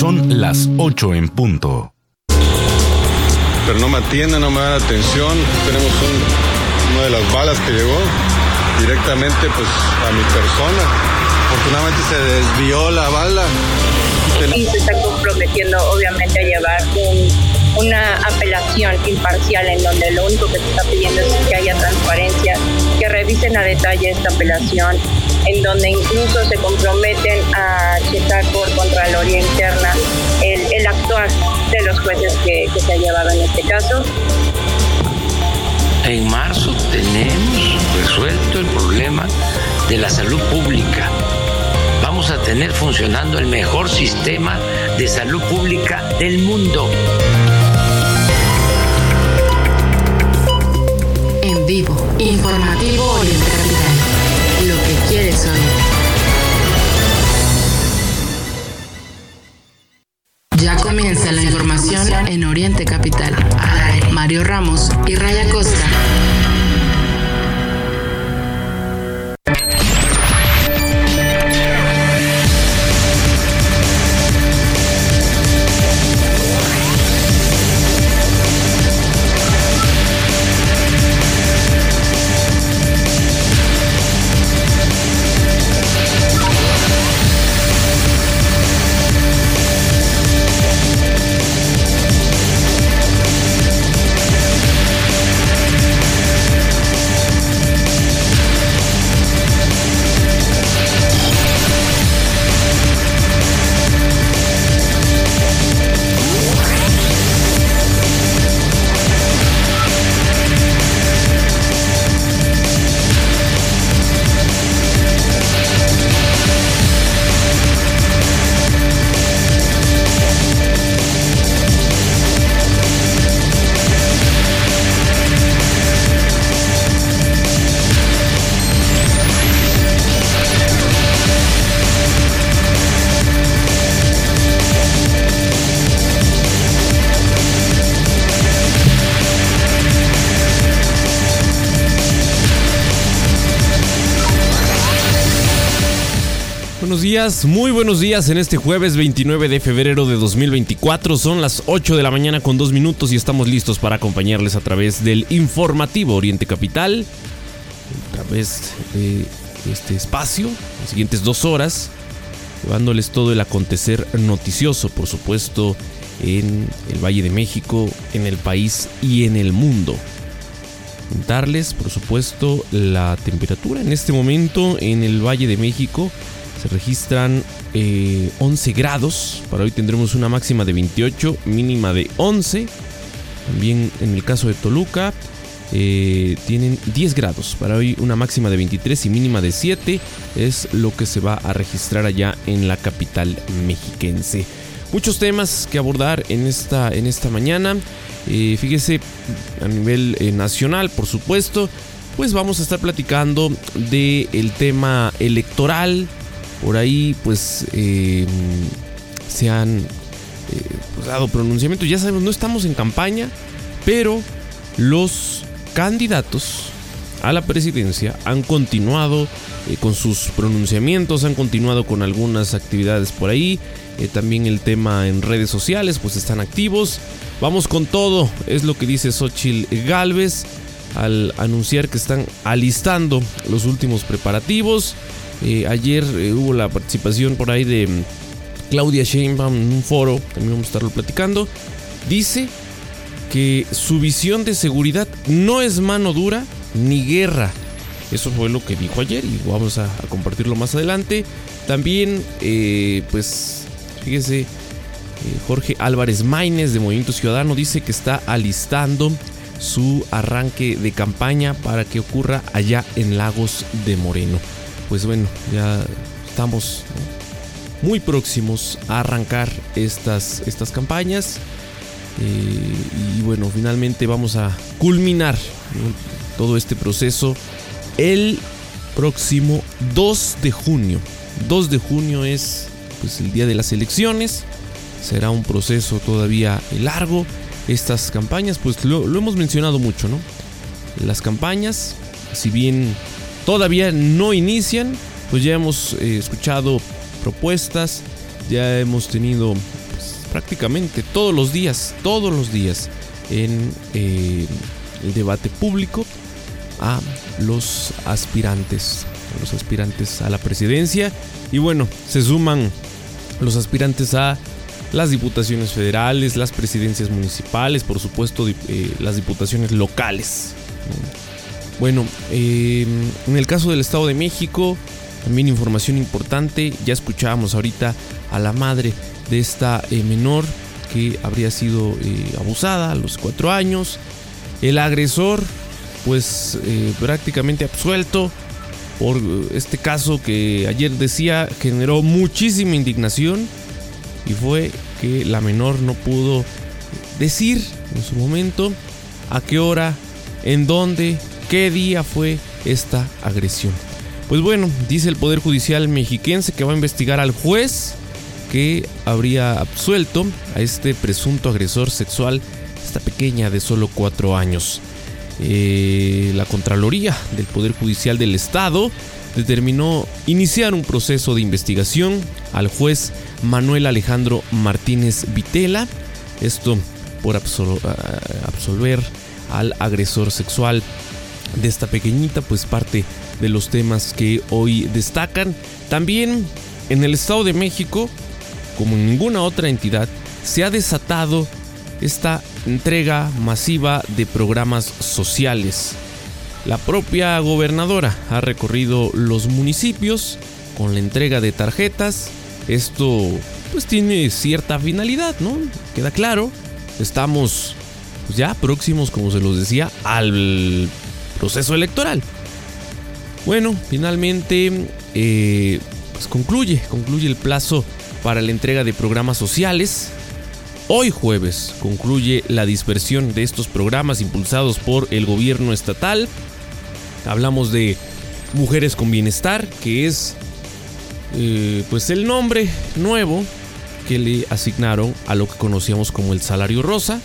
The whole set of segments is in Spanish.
Son las 8 en punto. Pero no me atienden, no me dan atención. Tenemos un, una de las balas que llegó directamente pues a mi persona. Afortunadamente se desvió la bala. Y se está comprometiendo obviamente a llevar una apelación imparcial en donde lo único que se está pidiendo es que haya transparencia, que revisen a detalle esta apelación, en donde incluso se comprometen a checar por Contraloría Interna el, el actuar de los jueces que, que se ha llevado en este caso. En marzo tenemos resuelto el problema de la salud pública vamos a tener funcionando el mejor sistema de salud pública del mundo. En vivo, informativo. Lo Ya comienza la muy buenos días en este jueves 29 de febrero de 2024. Son las 8 de la mañana con 2 minutos y estamos listos para acompañarles a través del informativo Oriente Capital. A través de este espacio, las siguientes dos horas, llevándoles todo el acontecer noticioso, por supuesto, en el Valle de México, en el país y en el mundo. Darles, por supuesto, la temperatura en este momento en el Valle de México se registran 11 eh, grados. Para hoy tendremos una máxima de 28, mínima de 11. También en el caso de Toluca eh, tienen 10 grados. Para hoy una máxima de 23 y mínima de 7 es lo que se va a registrar allá en la capital mexiquense. Muchos temas que abordar en esta, en esta mañana. Eh, fíjese a nivel nacional, por supuesto, pues vamos a estar platicando del el tema electoral, por ahí pues eh, se han eh, pues, dado pronunciamientos. Ya sabemos, no estamos en campaña, pero los candidatos a la presidencia han continuado eh, con sus pronunciamientos, han continuado con algunas actividades por ahí. también el tema en redes sociales, pues están activos. Vamos con todo, es lo que dice Xochitl Galvez al anunciar que están alistando los últimos preparativos. Eh, ayer eh, hubo la participación por ahí de mm, Claudia Sheinbaum en un foro, también vamos a estarlo platicando. Dice que su visión de seguridad no es mano dura ni guerra. Eso fue lo que dijo ayer y vamos a, compartirlo más adelante. También, eh, pues, fíjese, Jorge Álvarez Maínez de Movimiento Ciudadano dice que está alistando su arranque de campaña para que ocurra allá en Lagos de Moreno pues bueno, ya estamos muy próximos a arrancar estas, estas campañas. Eh, y bueno, finalmente vamos a culminar todo este proceso el próximo 2 de junio. 2 de junio es pues, el día de las elecciones. Será un proceso todavía largo. Estas campañas, pues lo, lo hemos mencionado mucho, ¿no? Las campañas, si bien todavía no inician, pues ya hemos eh, escuchado propuestas, ya hemos tenido prácticamente todos los días, todos los días en eh, el debate público a los aspirantes, a los aspirantes a la presidencia y bueno, se suman los aspirantes a las diputaciones federales, las presidencias municipales, por supuesto eh, las diputaciones locales. Bueno, eh, en el caso del Estado de México, también información importante, ya escuchábamos ahorita a la madre de esta eh, menor que habría sido abusada a los cuatro años. El agresor, pues prácticamente absuelto por este caso que ayer decía generó muchísima indignación y fue que la menor no pudo decir en su momento a qué hora, en dónde, qué día fue esta agresión. Pues bueno, dice el Poder Judicial mexiquense que va a investigar al juez que habría absuelto a este presunto agresor sexual, esta pequeña de solo cuatro años. Eh, la Contraloría del Poder Judicial del Estado determinó iniciar un proceso de investigación al juez Manuel Alejandro Martínez Vitela, esto por absolver al agresor sexual de esta pequeñita, pues parte de los temas que hoy destacan. También en el Estado de México, como en ninguna otra entidad, se ha desatado esta entrega masiva de programas sociales. La propia gobernadora ha recorrido los municipios con la entrega de tarjetas. Esto pues tiene cierta finalidad, ¿no? Queda claro. Estamos ya próximos, como se los decía, al proceso electoral. Bueno, finalmente eh, pues concluye, concluye el plazo para la entrega de programas sociales. Hoy jueves concluye la dispersión de estos programas impulsados por el gobierno estatal. Hablamos de Mujeres con Bienestar, que es eh, pues el nombre nuevo que le asignaron a lo que conocíamos como el salario rosa,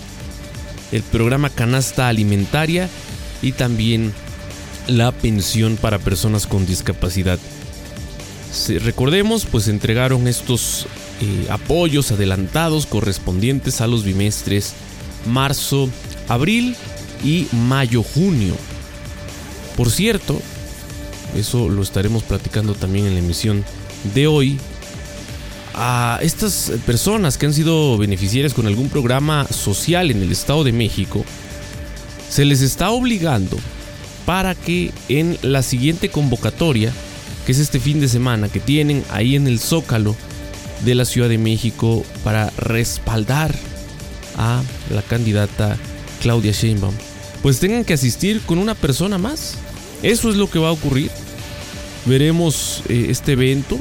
el programa canasta alimentaria y también la pensión para personas con discapacidad. recordemos, pues entregaron estos eh, apoyos adelantados correspondientes a los bimestres marzo, abril y mayo-junio. Por cierto, eso lo estaremos platicando también en la emisión de hoy. A estas personas que han sido beneficiarias con algún programa social en el Estado de México, se les está obligando para que en la siguiente convocatoria, que es este fin de semana, que tienen ahí en el Zócalo de la Ciudad de México para respaldar a la candidata Claudia Sheinbaum, pues tengan que asistir con una persona más. Eso es lo que va a ocurrir. Veremos eh, este evento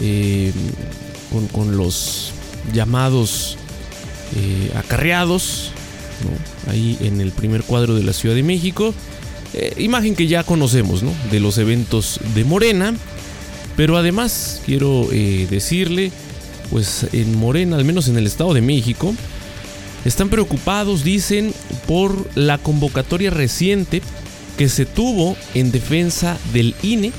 eh, con, los llamados eh, acarreados ahí en el primer cuadro de la Ciudad de México. imagen que ya conocemos ¿no? de los eventos de Morena. Pero además quiero decirle, pues en Morena, al menos en el Estado de México, están preocupados, dicen, por la convocatoria reciente que se tuvo en defensa del INE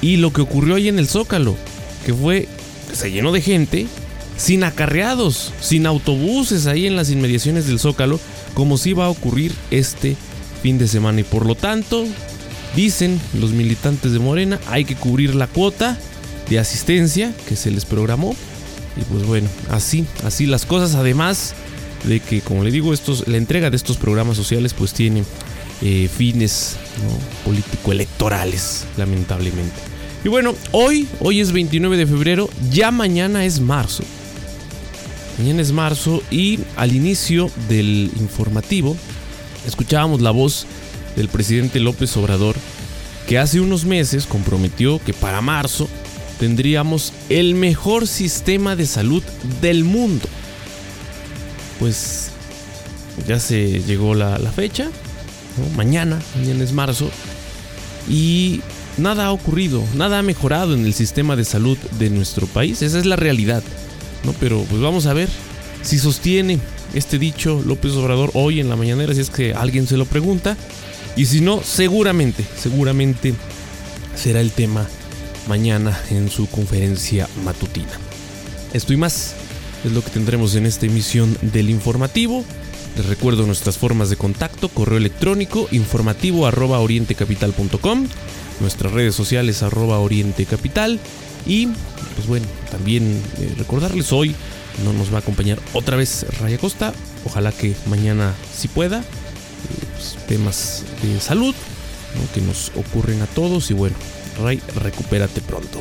y lo que ocurrió ahí en el Zócalo, que fue se llenó de gente, sin acarreados, sin autobuses ahí en las inmediaciones del Zócalo, como si iba a ocurrir este fin de semana. Y por lo tanto, dicen los militantes de Morena, hay que cubrir la cuota de asistencia que se les programó. Y pues bueno, así, así las cosas. Además de que, como le digo, estos, la entrega de estos programas sociales pues tiene eh, fines político-electorales, lamentablemente. Y bueno, hoy, hoy es 29 de febrero, ya mañana es marzo. Mañana es marzo y al inicio del informativo escuchábamos la voz del presidente López Obrador que hace unos meses comprometió que para marzo tendríamos el mejor sistema de salud del mundo. Pues ya se llegó la fecha, mañana, mañana es marzo, y nada ha ocurrido, nada ha mejorado en el sistema de salud de nuestro país, esa es la realidad, ¿no? Pero pues vamos a ver si sostiene este dicho López Obrador hoy en la mañanera, si es que alguien se lo pregunta, y si no, seguramente, seguramente será el tema mañana en su conferencia matutina. Estoy más Es lo que tendremos en esta emisión del informativo. Les recuerdo nuestras formas de contacto, correo electrónico informativo arroba orientecapital.com, nuestras redes sociales arroba orientecapital y pues bueno, también eh, recordarles hoy no nos va a acompañar otra vez Raya Costa, ojalá que mañana si pueda, eh, pues, temas de salud que nos ocurren a todos. Y bueno, Ray, recupérate pronto.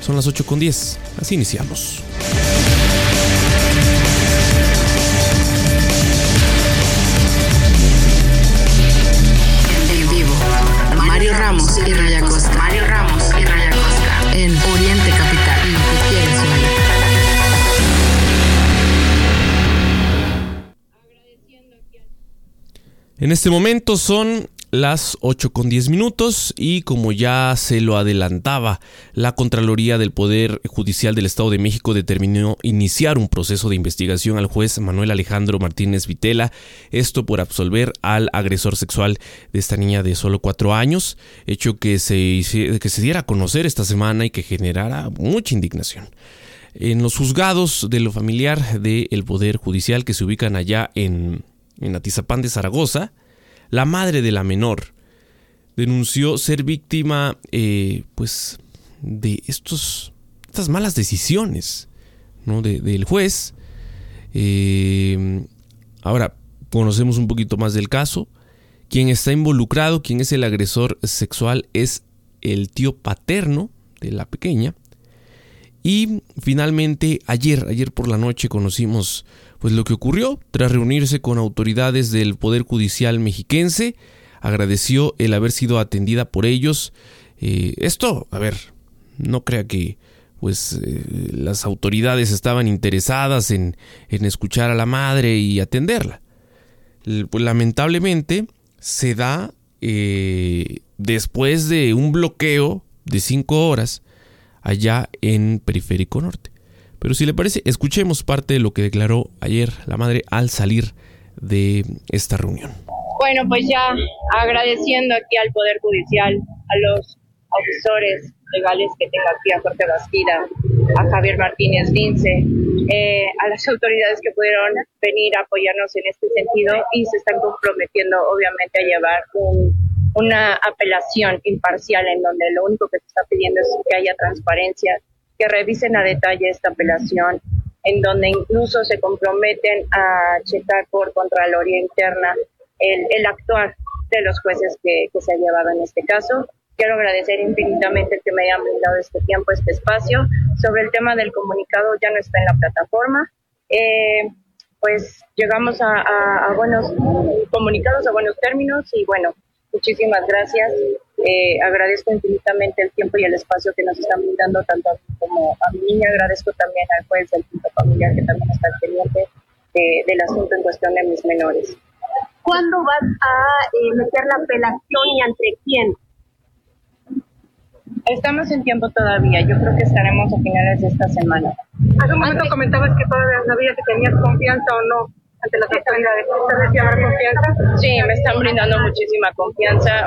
Son las 8 con 10, así iniciamos. En este momento son las 8 con 10 minutos y como ya se lo adelantaba, la Contraloría del Poder Judicial del Estado de México determinó iniciar un proceso de investigación al juez Manuel Alejandro Martínez Vitela, esto por absolver al agresor sexual de esta niña de solo 4 años, hecho que se, que se diera a conocer esta semana y que generara mucha indignación. En los juzgados de lo familiar del Poder Judicial que se ubican allá en, en Atizapán de Zaragoza, la madre de la menor denunció ser víctima, eh, pues, de estos, estas malas decisiones, ¿no? del juez. Eh, ahora, conocemos un poquito más del caso. Quien está involucrado, quien es el agresor sexual, es el tío paterno de la pequeña. Y finalmente, ayer, ayer por la noche conocimos pues lo que ocurrió tras reunirse con autoridades del Poder Judicial mexiquense, agradeció el haber sido atendida por ellos. Eh, esto, a ver, no crea que pues eh, las autoridades estaban interesadas en, en, escuchar a la madre y atenderla. Pues, lamentablemente se da eh, después de un bloqueo de cinco horas allá en Periférico Norte. Pero si le parece, escuchemos parte de lo que declaró ayer la madre al salir de esta reunión. Bueno, pues ya agradeciendo aquí al Poder Judicial, a los asesores legales que tengo aquí, a Jorge Bastida, a Javier Martínez Lince, eh, a las autoridades que pudieron venir a apoyarnos en este sentido y se están comprometiendo obviamente a llevar una apelación imparcial en donde lo único que se está pidiendo es que haya transparencia, que revisen a detalle esta apelación, en donde incluso se comprometen a checar por Contraloría Interna el, el actuar de los jueces que, que, se ha llevado en este caso. Quiero agradecer infinitamente que me hayan brindado este tiempo, este espacio. Sobre el tema del comunicado, ya no está en la plataforma. Eh, pues llegamos a, a, a buenos comunicados, a buenos términos y bueno, muchísimas gracias eh, agradezco infinitamente el tiempo y el espacio que nos están brindando tanto como a mi niña. Agradezco también al juez del punto familiar que también está pendiente eh, del asunto en cuestión de mis menores. ¿Cuándo vas a eh, meter la apelación y ante quién? Estamos en tiempo todavía. Yo creo que estaremos a finales de esta semana. Hace un momento comentabas que todavía no sabías si tenías confianza o no ante las autoridades. ¿Te confianza? Sí, me están brindando muchísima confianza.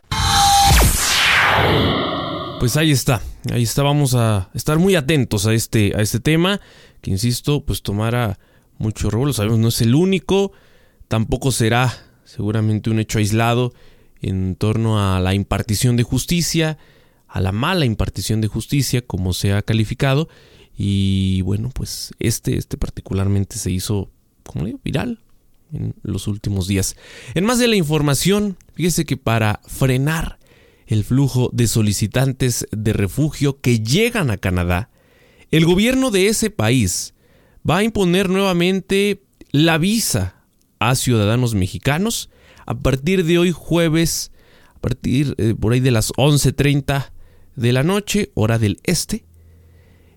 Pues ahí está, ahí está, vamos a estar muy atentos a este, a este tema, que insisto, pues tomará mucho lo sabemos, no es el único, tampoco será seguramente un hecho aislado en torno a la impartición de justicia, a la mala impartición de justicia, como se ha calificado, y bueno, pues este, este particularmente se hizo, como digo, viral en los últimos días. En más de la información, fíjese que para frenar el flujo de solicitantes de refugio que llegan a Canadá, el gobierno de ese país va a imponer nuevamente la visa a ciudadanos mexicanos a partir de hoy jueves, a partir eh, por ahí de las 11.30 de la noche, hora del este.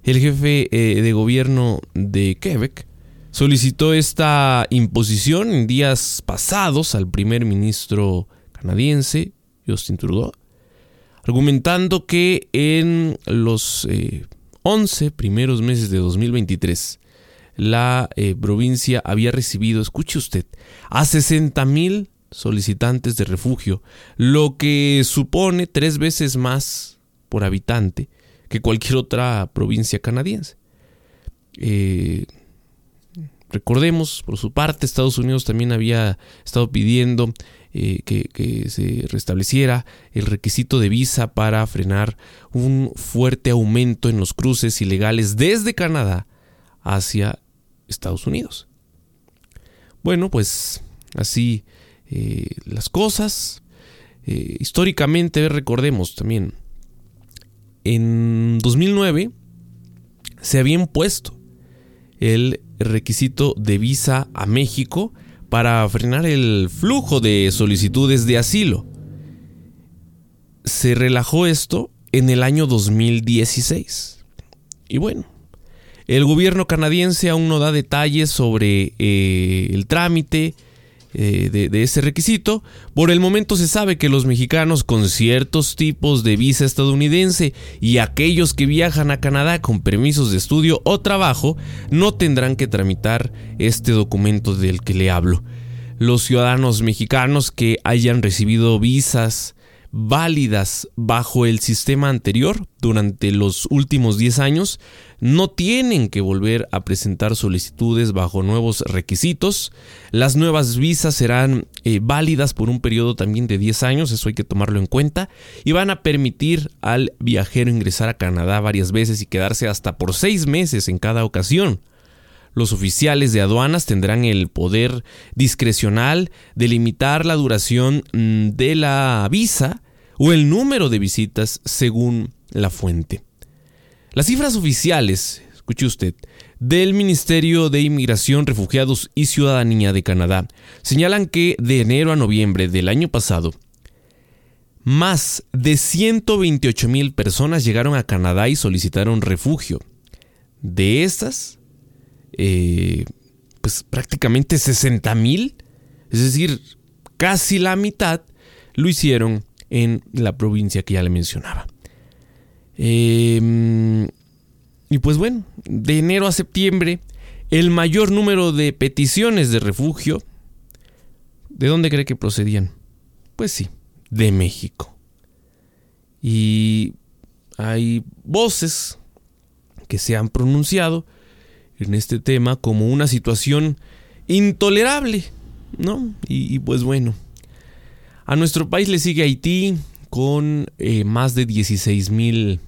El jefe eh, de gobierno de Quebec solicitó esta imposición en días pasados al primer ministro canadiense, Justin Trudeau, argumentando que en los 11 eh, primeros meses de 2023 la eh, provincia había recibido, escuche usted, a 60 mil solicitantes de refugio, lo que supone tres veces más por habitante que cualquier otra provincia canadiense. Eh, recordemos, por su parte, Estados Unidos también había estado pidiendo eh, que, se restableciera el requisito de visa para frenar un fuerte aumento en los cruces ilegales desde Canadá hacia Estados Unidos. Bueno, pues así eh, las cosas. Eh, históricamente, recordemos también, en 2009 se había impuesto el requisito de visa a México para frenar el flujo de solicitudes de asilo. Se relajó esto en el año 2016. Y bueno, el gobierno canadiense aún no da detalles sobre eh, el trámite, eh, de, ese requisito, por el momento se sabe que los mexicanos con ciertos tipos de visa estadounidense y aquellos que viajan a Canadá con permisos de estudio o trabajo no tendrán que tramitar este documento del que le hablo. Los ciudadanos mexicanos que hayan recibido visas válidas bajo el sistema anterior durante los últimos 10 años no tienen que volver a presentar solicitudes bajo nuevos requisitos. Las nuevas visas serán eh, válidas por un periodo también de 10 años, eso hay que tomarlo en cuenta, y van a permitir al viajero ingresar a Canadá varias veces y quedarse hasta por 6 meses en cada ocasión. Los oficiales de aduanas tendrán el poder discrecional de limitar la duración mm, de la visa o el número de visitas según la fuente. Las cifras oficiales, escuche usted, del Ministerio de Inmigración, Refugiados y Ciudadanía de Canadá señalan que de enero a noviembre del año pasado, más de 128 mil personas llegaron a Canadá y solicitaron refugio. De estas, eh, pues prácticamente 60 mil, es decir, casi la mitad, lo hicieron en la provincia que ya le mencionaba. Em, y pues bueno, de enero a septiembre, el mayor número de peticiones de refugio, ¿de dónde cree que procedían? Pues sí, de México. Y hay voces que se han pronunciado en este tema como una situación intolerable, ¿no? Y, pues bueno, a nuestro país le sigue Haití con eh, más de 16 mil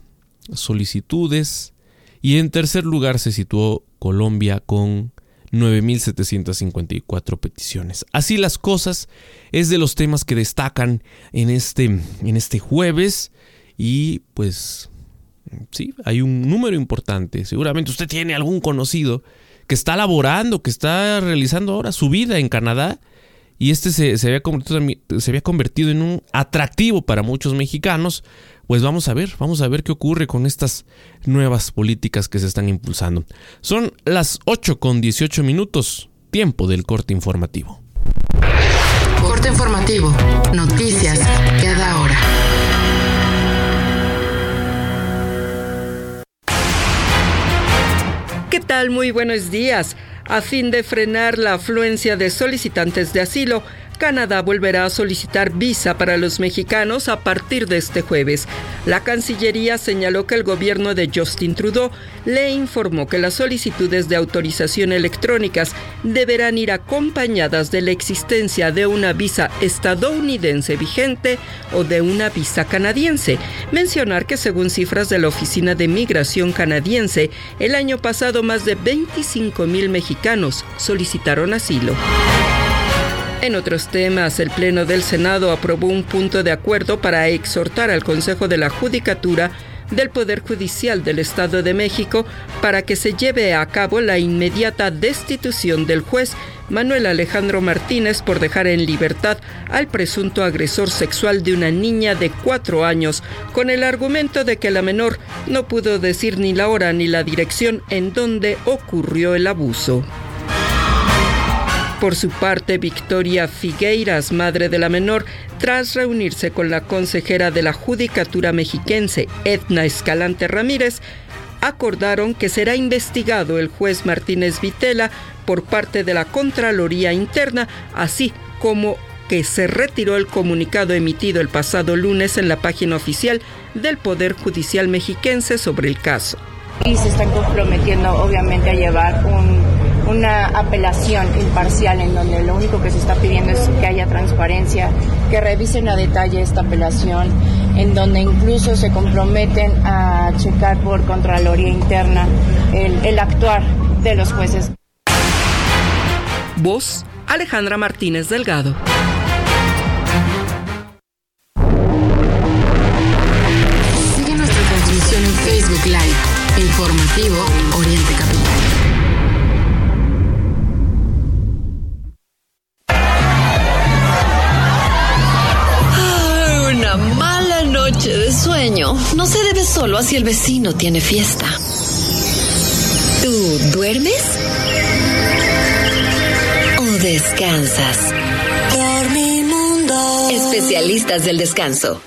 solicitudes y en tercer lugar se situó Colombia con 9.754 peticiones. Así las cosas es de los temas que destacan en este, en este jueves y pues sí, hay un número importante. Seguramente usted tiene algún conocido que está laborando, que está realizando ahora su vida en Canadá y este se, se, había convertido, se había convertido en un atractivo para muchos mexicanos pues vamos a ver, vamos a ver qué ocurre con estas nuevas políticas que se están impulsando. Son las 8 con 18 minutos, tiempo del corte informativo. Corte informativo, noticias cada hora. ¿Qué tal? Muy buenos días. A fin de frenar la afluencia de solicitantes de asilo, Canadá volverá a solicitar visa para los mexicanos a partir de este jueves. La Cancillería señaló que el gobierno de Justin Trudeau le informó que las solicitudes de autorización electrónicas deberán ir acompañadas de la existencia de una visa estadounidense vigente o de una visa canadiense. Mencionar que según cifras de la Oficina de Migración canadiense, el año pasado más de 25 mil mexicanos solicitaron asilo. En otros temas, el Pleno del Senado aprobó un punto de acuerdo para exhortar al Consejo de la Judicatura del Poder Judicial del Estado de México para que se lleve a cabo la inmediata destitución del juez Manuel Alejandro Martínez por dejar en libertad al presunto agresor sexual de una niña de cuatro años, con el argumento de que la menor no pudo decir ni la hora ni la dirección en donde ocurrió el abuso. Por su parte, Victoria Figueiras, madre de la menor, tras reunirse con la consejera de la Judicatura mexiquense, Edna Escalante Ramírez, acordaron que será investigado el juez Martínez Vitela por parte de la Contraloría Interna, así como que se retiró el comunicado emitido el pasado lunes en la página oficial del Poder Judicial mexiquense sobre el caso. Y se están comprometiendo obviamente a llevar un una apelación imparcial en donde lo único que se está pidiendo es que haya transparencia, que revisen a detalle esta apelación, en donde incluso se comprometen a checar por Contraloría Interna el, el actuar de los jueces. Voz Alejandra Martínez Delgado. Sigue nuestra transmisión en Facebook Live, informativo Oriente Capital. Noche de sueño no se debe solo a si el vecino tiene fiesta. ¿Tú duermes? ¿O descansas? Dormimundo. Especialistas del descanso.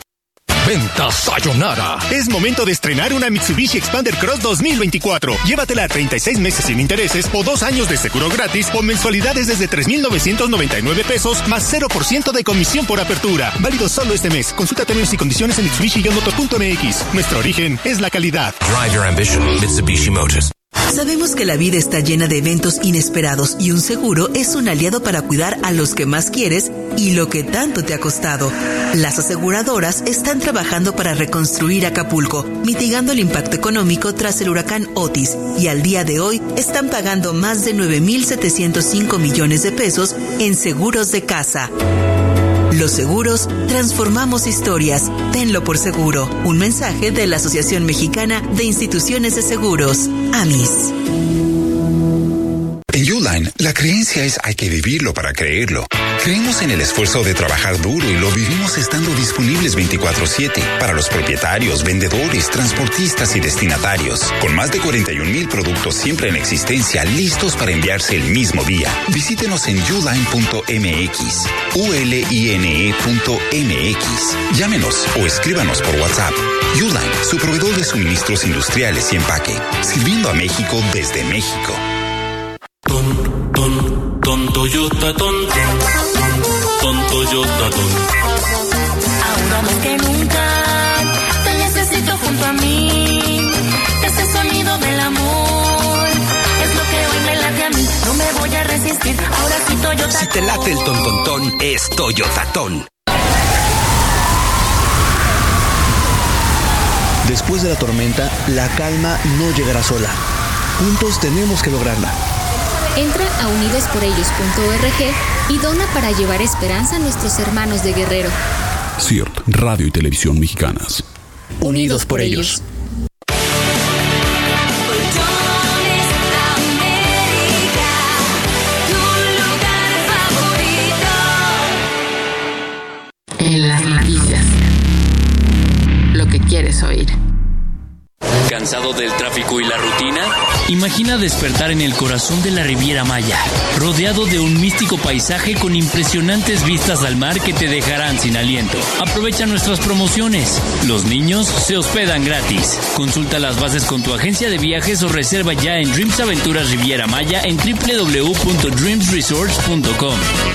Venta Sayonara. Es momento de estrenar una Mitsubishi Expander Cross 2024. Llévatela a 36 meses sin intereses o dos años de seguro gratis o mensualidades desde 3,999 pesos más 0% de comisión por apertura. Válido solo este mes. Consulta términos y condiciones en mitsubishi-motor.mx. Nuestro origen es la calidad. Drive your ambition, Mitsubishi Motors. Sabemos que la vida está llena de eventos inesperados y un seguro es un aliado para cuidar a los que más quieres y lo que tanto te ha costado. Las aseguradoras están trabajando para reconstruir Acapulco, mitigando el impacto económico tras el huracán Otis y al día de hoy están pagando más de 9.705 millones de pesos en seguros de casa. Los seguros transformamos historias. Tenlo por seguro. Un mensaje de la Asociación Mexicana de Instituciones de Seguros, AMIS. La creencia es hay que vivirlo para creerlo. Creemos en el esfuerzo de trabajar duro y lo vivimos estando disponibles 24/7 para los propietarios, vendedores, transportistas y destinatarios. Con más de 41 mil productos siempre en existencia listos para enviarse el mismo día. Visítenos en uline.mx, uline.mx. Llámenos o escríbanos por WhatsApp. Uline, su proveedor de suministros industriales y empaque, sirviendo a México desde México. Ton, ton, ton, Toyota, ton, ton, Toyota, ton. Ahora más que nunca te necesito junto a mí. Ese sonido del amor es lo que hoy me late a mí. No me voy a resistir. Ahora sí Toyota. Si te late el ton, ton, ton, es Toyota, ton. Después de la tormenta, la calma no llegará sola. Juntos tenemos que lograrla. Entra a unidosporellos.org y dona para llevar esperanza a nuestros hermanos de Guerrero. CIRT, Radio y Televisión Mexicanas. Unidos por ellos. ¿Cansado del tráfico y la rutina? Imagina despertar en el corazón de la Riviera Maya, rodeado de un místico paisaje con impresionantes vistas al mar que te dejarán sin aliento. Aprovecha nuestras promociones. Los niños se hospedan gratis. Consulta las bases con tu agencia de viajes o reserva ya en Dreams Aventuras Riviera Maya en www.dreamsresorts.com.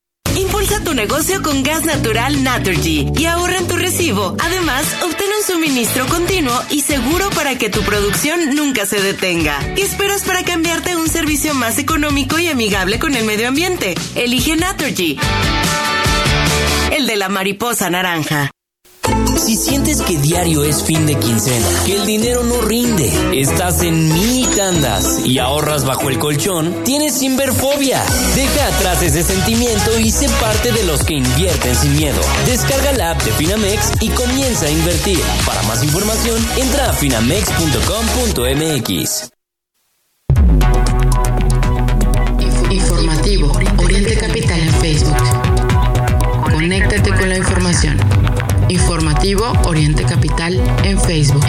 Impulsa tu negocio con gas natural Naturgy y ahorra en tu recibo. Además, obtén un suministro continuo y seguro para que tu producción nunca se detenga. ¿Qué esperas para cambiarte a un servicio más económico y amigable con el medio ambiente? Elige Naturgy. El de la mariposa naranja. Si sientes que diario es fin de quincena, que el dinero no rinde, estás en mini tandas y ahorras bajo el colchón, tienes Inverfobia. Deja atrás ese sentimiento y sé parte de los que invierten sin miedo. Descarga la app de Finamex y comienza a invertir. Para más información, entra a finamex.com.mx. Informativo Oriente Capital en Facebook. Conéctate con la información. Informativo Oriente Capital en Facebook.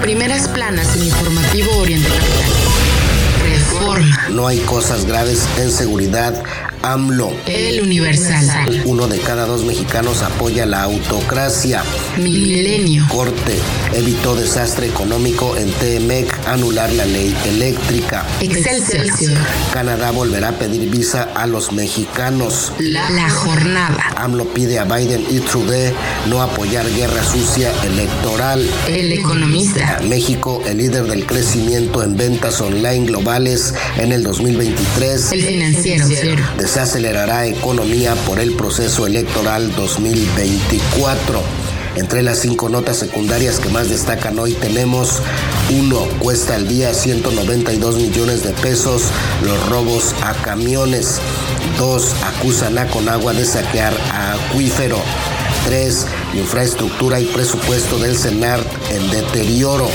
Primeras planas en Informativo Oriente Capital. Reforma. No hay cosas graves en seguridad AMLO. El Universal. Uno de cada dos mexicanos apoya la autocracia. Milenio. Corte. Evitó desastre económico en TMEC, anular la ley eléctrica. Excelsior. Canadá volverá a pedir visa a los mexicanos. La, la jornada. AMLO pide a Biden y Trudeau no apoyar guerra sucia electoral. El economista. México, el líder del crecimiento en ventas online globales en el 2023. El financiero. Desacelerará economía por el proceso electoral 2024. Entre las cinco notas secundarias que más destacan hoy tenemos 1. Cuesta al día 192 millones de pesos los robos a camiones. 2. Acusan a Conagua de saquear a acuífero. 3. Infraestructura y presupuesto del CENAR en deterioro.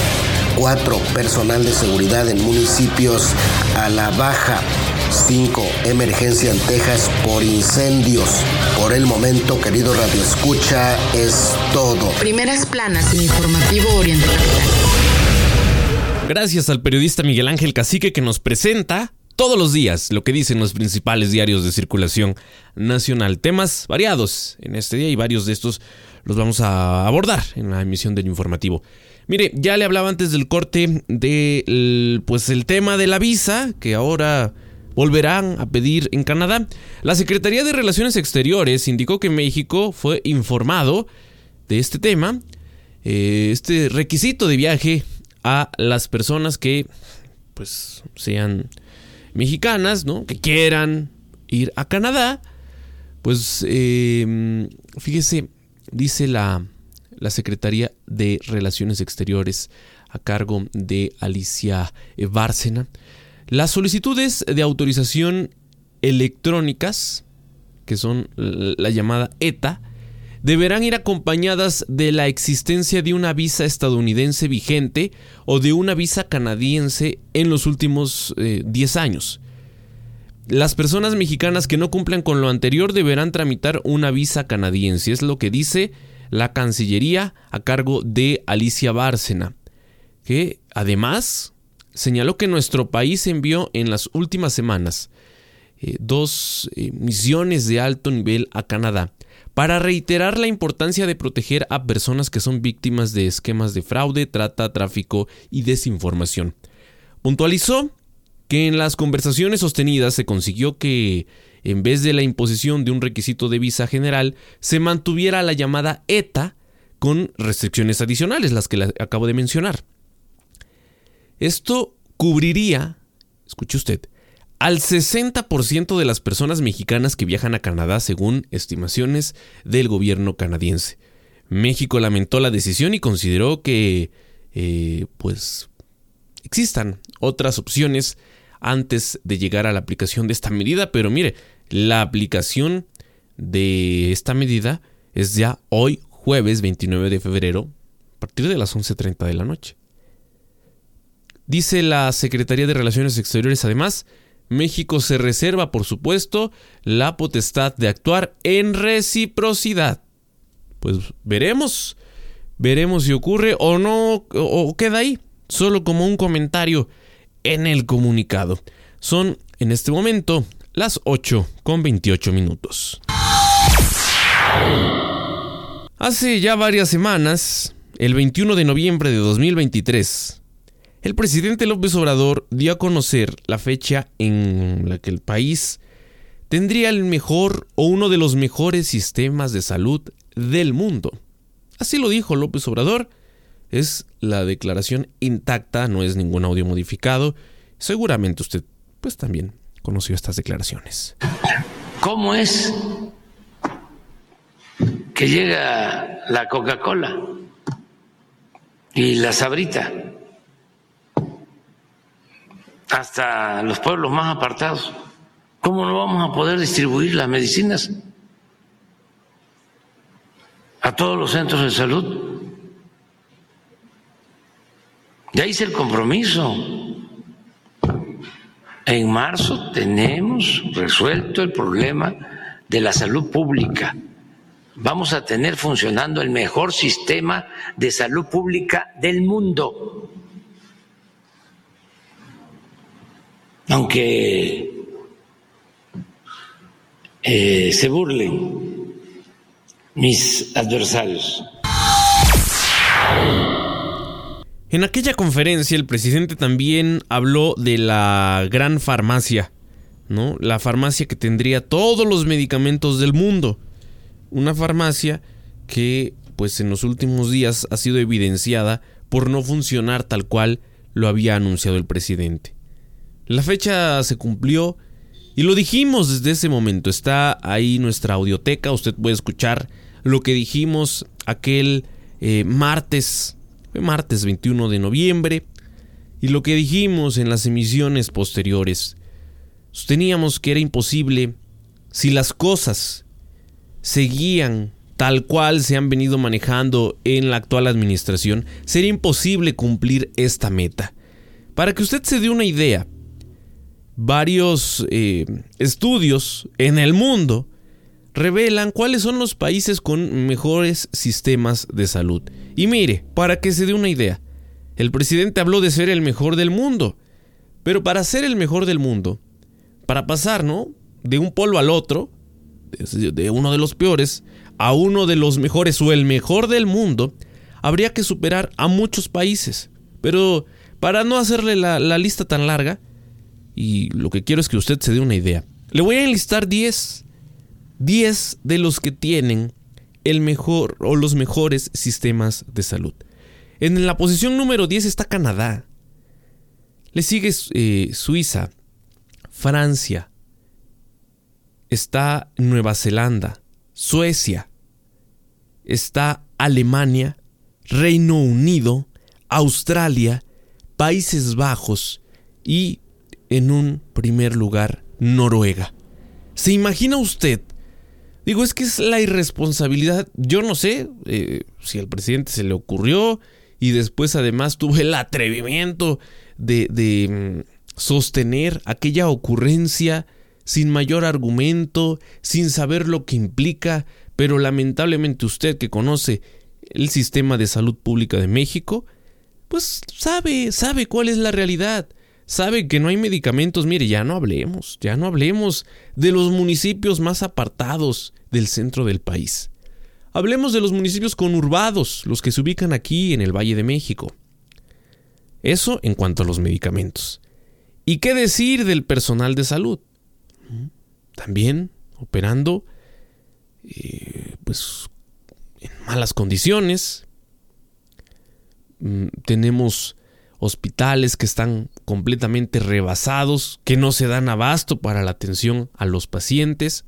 4. Personal de seguridad en municipios a la baja. 5. Emergencia en Texas por incendios. Por el momento, querido Radio Escucha, es todo. Primeras planas en Informativo Oriente Capital. Gracias al periodista Miguel Ángel Cacique que nos presenta todos los días lo que dicen los principales diarios de circulación nacional. Temas variados en este día y varios de estos los vamos a abordar en la emisión del informativo. Mire, ya le hablaba antes del corte de pues el tema de la visa que ahora volverán a pedir en Canadá. La Secretaría de Relaciones Exteriores indicó que México fue informado de este tema, eh, este requisito de viaje a las personas que pues sean mexicanas, ¿no? Que quieran ir a Canadá, pues eh, fíjese, dice la, la Secretaría de Relaciones Exteriores a cargo de Alicia Bárcena, las solicitudes de autorización electrónicas, que son la llamada ETA, deberán ir acompañadas de la existencia de una visa estadounidense vigente o de una visa canadiense en los últimos 10 años. Las personas mexicanas que no cumplan con lo anterior deberán tramitar una visa canadiense, es lo que dice la Cancillería a cargo de Alicia Bárcena, que además señaló que nuestro país envió en las últimas semanas eh, dos eh, misiones de alto nivel a Canadá para reiterar la importancia de proteger a personas que son víctimas de esquemas de fraude, trata, tráfico y desinformación. Puntualizó que en las conversaciones sostenidas se consiguió que, en vez de la imposición de un requisito de visa general, se mantuviera la llamada ETA con restricciones adicionales, las que acabo de mencionar. Esto cubriría, escuche usted, al 60% de las personas mexicanas que viajan a Canadá según estimaciones del gobierno canadiense. México lamentó la decisión y consideró que eh, pues existan otras opciones antes de llegar a la aplicación de esta medida, pero mire, la aplicación de esta medida es ya hoy jueves 29 de febrero a partir de las 11.30 de la noche. Dice la Secretaría de Relaciones Exteriores además, México se reserva, por supuesto, la potestad de actuar en reciprocidad. Pues veremos, veremos si ocurre o no, o queda ahí, solo como un comentario en el comunicado. Son en este momento las 8 con 28 minutos. Hace ya varias semanas, el 21 de noviembre de 2023, el presidente López Obrador dio a conocer la fecha en la que el país tendría el mejor o uno de los mejores sistemas de salud del mundo. Así lo dijo López Obrador. Es la declaración intacta, no es ningún audio modificado. Seguramente usted pues también conoció estas declaraciones. ¿Cómo es que llega la Coca-Cola y la Sabrita hasta los pueblos más apartados? ¿Cómo no vamos a poder distribuir las medicinas a todos los centros de salud? Ya hice el compromiso. En marzo tenemos resuelto el problema de la salud pública. Vamos a tener funcionando el mejor sistema de salud pública del mundo. Aunque eh, se burlen mis adversarios. En aquella conferencia el presidente también habló de la gran farmacia, ¿no? La farmacia que tendría todos los medicamentos del mundo. Una farmacia que pues en los últimos días ha sido evidenciada por no funcionar tal cual lo había anunciado el presidente. La fecha se cumplió y lo dijimos desde ese momento. Está ahí nuestra audioteca, usted puede escuchar lo que dijimos aquel eh, martes, martes 21 de noviembre, y lo que dijimos en las emisiones posteriores. Sosteníamos que era imposible si las cosas seguían tal cual se han venido manejando en la actual administración, sería imposible cumplir esta meta. Para que usted se dé una idea, varios eh, estudios en el mundo revelan cuáles son los países con mejores sistemas de salud. Y mire, para que se dé una idea, el presidente habló de ser el mejor del mundo, pero para ser el mejor del mundo, para pasar, ¿no? De un polo al otro, de uno de los peores a uno de los mejores o el mejor del mundo, habría que superar a muchos países. Pero para no hacerle la, lista tan larga, y lo que quiero es que usted se dé una idea, le voy a enlistar 10. 10 de los que tienen el mejor o los mejores sistemas de salud. En la posición número 10 está Canadá. Le sigue eh, Suiza, Francia, está Nueva Zelanda, Suecia, está Alemania, Reino Unido, Australia, Países Bajos y, en un primer lugar, Noruega. ¿Se imagina usted? Digo, es que es la irresponsabilidad. Yo no sé eh, si al presidente se le ocurrió y después además tuvo el atrevimiento de, de mm, sostener aquella ocurrencia sin mayor argumento, sin saber lo que implica, pero lamentablemente usted que conoce el sistema de salud pública de México, pues sabe, sabe cuál es la realidad. Sabe que no hay medicamentos. Mire, ya no hablemos, ya no hablemos de los municipios más apartados del centro del país. Hablemos de los municipios conurbados, los que se ubican aquí en el Valle de México. Eso en cuanto a los medicamentos. ¿Y qué decir del personal de salud? También operando eh, pues en malas condiciones. Mm, tenemos hospitales que están completamente rebasados, que no se dan abasto para la atención a los pacientes.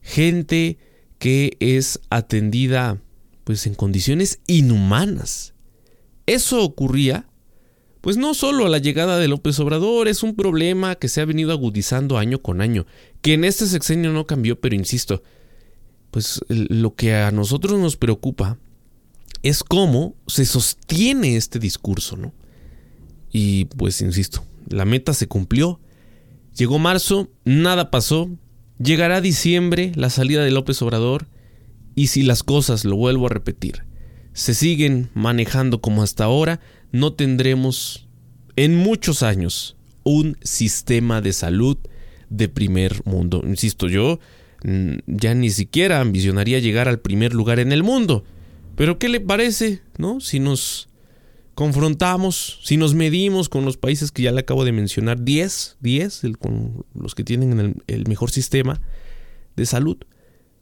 Gente que es atendida pues en condiciones inhumanas. Eso ocurría pues no solo a la llegada de López Obrador, es un problema que se ha venido agudizando año con año, que en este sexenio no cambió, pero insisto, pues lo que a nosotros nos preocupa es cómo se sostiene este discurso, ¿no? Y pues insisto, la meta se cumplió. Llegó marzo, nada pasó. Llegará diciembre, la salida de López Obrador. Y si las cosas, lo vuelvo a repetir, se siguen manejando como hasta ahora, no tendremos en muchos años un sistema de salud de primer mundo. Insisto, yo Mm, ya ni siquiera ambicionaría llegar al primer lugar en el mundo. Pero ¿qué le parece, no? Si nos confrontamos, si nos medimos con los países que ya le acabo de mencionar, 10, 10, con los que tienen el, el mejor sistema de salud,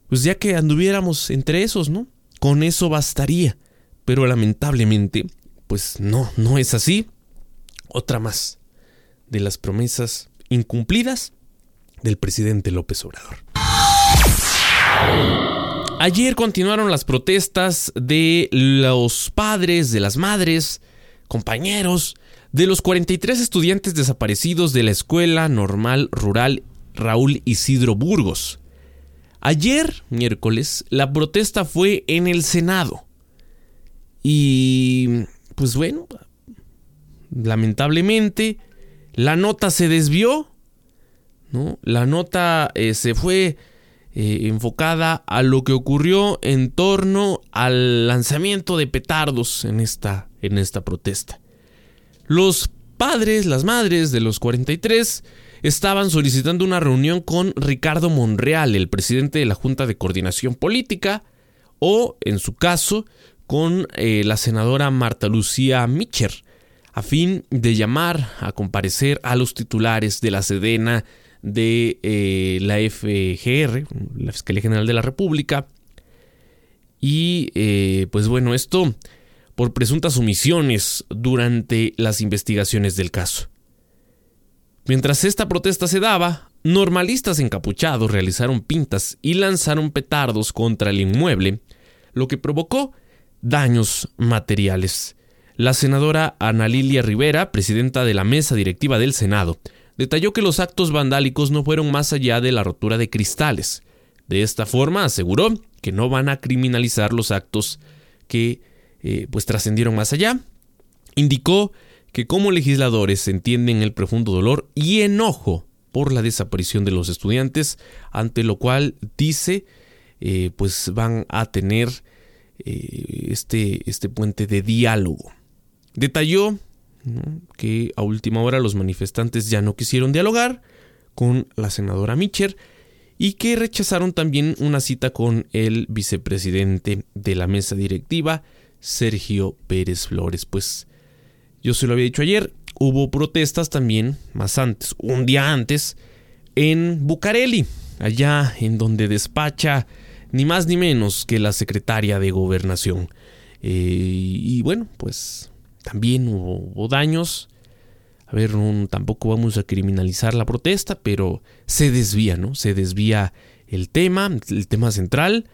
pues ya que anduviéramos entre esos, ¿no? Con eso bastaría. Pero lamentablemente, pues no, no es así. Otra más de las promesas incumplidas del presidente López Obrador. Ayer continuaron las protestas de los padres, de las madres, compañeros, de los 43 estudiantes desaparecidos de la Escuela Normal Rural Raúl Isidro Burgos. Ayer, miércoles, la protesta fue en el Senado. Y, pues bueno, lamentablemente, la nota se desvió, ¿no? La nota eh, se fue eh, enfocada a lo que ocurrió en torno al lanzamiento de petardos en esta, en esta protesta. Los padres, las madres de los 43 estaban solicitando una reunión con Ricardo Monreal, el presidente de la Junta de Coordinación Política, o, en su caso, con eh, la senadora Marta Lucía Micher, a fin de llamar a comparecer a los titulares de la Sedena de eh, la FGR, la Fiscalía General de la República. Y eh, pues bueno, esto por presuntas omisiones durante las investigaciones del caso. Mientras esta protesta se daba, normalistas encapuchados realizaron pintas y lanzaron petardos contra el inmueble, lo que provocó daños materiales. La senadora Ana Lilia Rivera, presidenta de la mesa directiva del Senado, detalló que los actos vandálicos no fueron más allá de la rotura de cristales. De esta forma aseguró que no van a criminalizar los actos que eh, pues trascendieron más allá. Indicó que como legisladores entienden el profundo dolor y enojo por la desaparición de los estudiantes, ante lo cual dice, eh, pues van a tener eh, este, este puente de diálogo. Detalló que a última hora los manifestantes ya no quisieron dialogar con la senadora Mitcher y que rechazaron también una cita con el vicepresidente de la mesa directiva, Sergio Pérez Flores. Pues yo se lo había dicho ayer, hubo protestas también más antes, un día antes, en Bucareli, allá en donde despacha ni más ni menos que la secretaria de gobernación. Eh, y bueno, pues también hubo, daños. A ver, tampoco vamos a criminalizar la protesta, pero se desvía, ¿no? Se desvía el tema, el tema central.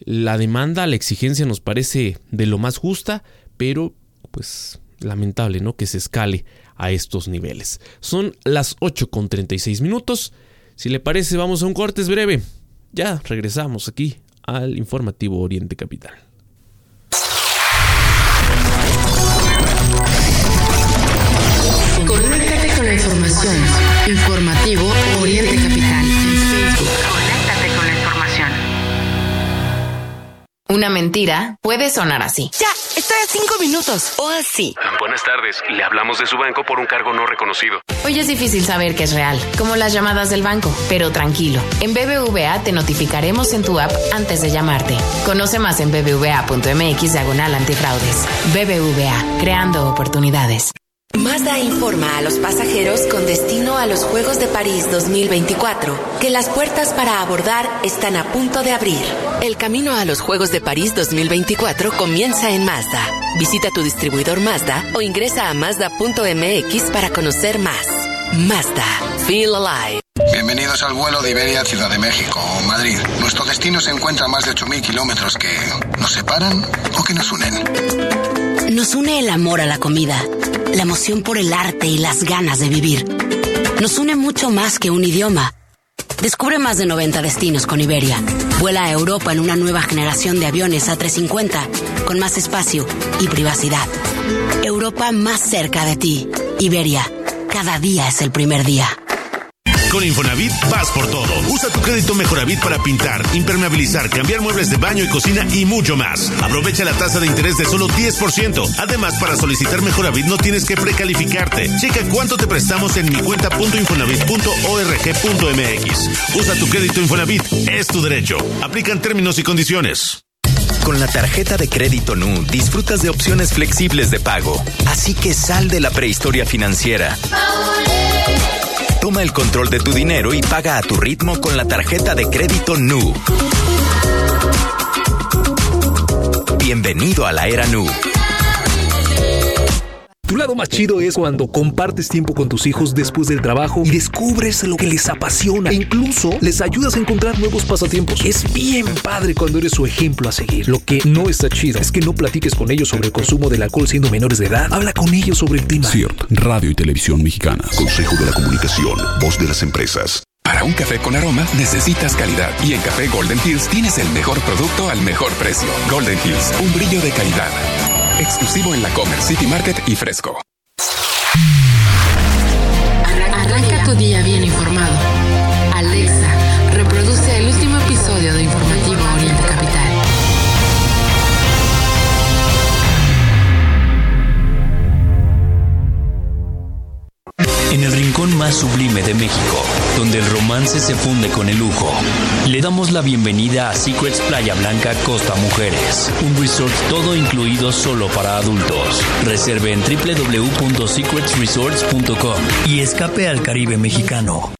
La demanda, la exigencia nos parece de lo más justa, pero pues lamentable, ¿no? Que se escale a estos niveles. Son las 8 con 36 minutos. Si le parece, vamos a un corte breve. Ya regresamos aquí al informativo Oriente Capital. Conéctate con la información. Informativo Oriente Capital Una mentira puede sonar así. Ya, estoy a cinco minutos. O así. Buenas tardes. Le hablamos de su banco por un cargo no reconocido. Hoy es difícil saber que es real, como las llamadas del banco. Pero tranquilo, en BBVA te notificaremos en tu app antes de llamarte. Conoce más en bbva.mx diagonal antifraudes. BBVA, creando oportunidades. Mazda informa a los pasajeros con destino a los Juegos de París 2024 que las puertas para abordar están a punto de abrir. El camino a los Juegos de París 2024 comienza en Mazda. Visita tu distribuidor Mazda o ingresa a mazda.mx para conocer más. Mazda. Feel alive. Bienvenidos al vuelo de Iberia Ciudad de México o Madrid. Nuestro destino se encuentra a más de 8.000 kilómetros que nos separan o que nos unen. Nos une el amor a la comida la emoción por el arte y las ganas de vivir. Nos une mucho más que un idioma. Descubre más de 90 destinos con Iberia. Vuela a Europa en una nueva generación de aviones A350 con más espacio y privacidad. Europa más cerca de ti. Iberia, cada día es el primer día. Con Infonavit vas por todo. Usa tu crédito Mejoravit para pintar, impermeabilizar, cambiar muebles de baño y cocina y mucho más. Aprovecha la tasa de interés de solo 10%. Además, para solicitar Mejoravit no tienes que precalificarte. Checa cuánto te prestamos en mi cuenta.infonavit.org.mx. Usa tu crédito Infonavit. Es tu derecho. Aplican términos y condiciones. Con la tarjeta de crédito NU disfrutas de opciones flexibles de pago. Así que sal de la prehistoria financiera. Toma el control de tu dinero y paga a tu ritmo con la tarjeta de crédito NU. Bienvenido a la era NU. Tu lado más chido es cuando compartes tiempo con tus hijos después del trabajo y descubres lo que les apasiona e incluso les ayudas a encontrar nuevos pasatiempos. Es bien padre cuando eres su ejemplo a seguir. Lo que no está chido es que no platiques con ellos sobre el consumo del alcohol siendo menores de edad. Habla con ellos sobre el clima. CIRT, Radio y Televisión Mexicanas. Consejo de la Comunicación, voz de las empresas. Para un café con aroma necesitas calidad y en Café Golden Hills tienes el mejor producto al mejor precio. Golden Hills, un brillo de calidad. Exclusivo en la Comer City Market y Fresco. Arranca tu día más sublime de México, donde el romance se funde con el lujo. Le damos la bienvenida a Secrets Playa Blanca Costa Mujeres, un resort todo incluido solo para adultos. Reserve en www.secretsresorts.com y escape al Caribe mexicano.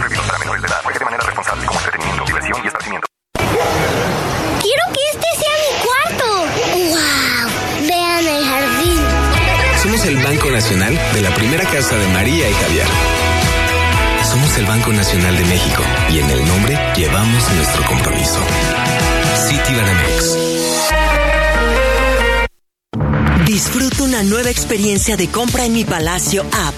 Somos el Banco Nacional de la primera casa de María y Javier. Somos el Banco Nacional de México y en el nombre llevamos nuestro compromiso. Citibanamex. Disfruta una nueva experiencia de compra en mi Palacio app.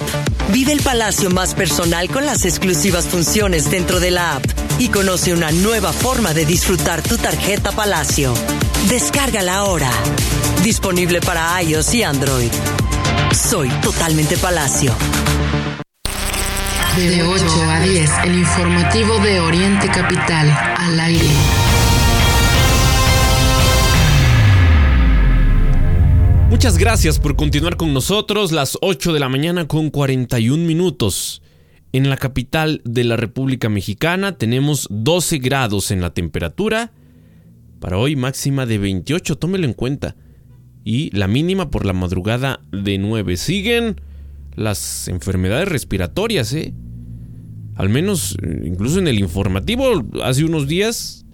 Vive el palacio más personal con las exclusivas funciones dentro de la app y conoce una nueva forma de disfrutar tu tarjeta Palacio. Descárgala ahora. Disponible para iOS y Android. Soy totalmente Palacio. De 8 a 10, el informativo de Oriente Capital, al aire. Muchas gracias por continuar con nosotros. Las 8 de la mañana con 41 minutos. En la capital de la República Mexicana tenemos 12 grados en la temperatura. Para hoy máxima de 28, tómelo en cuenta. Y la mínima por la madrugada de 9. Siguen las enfermedades respiratorias, ¿eh? Al menos, eh, incluso en el informativo, hace unos días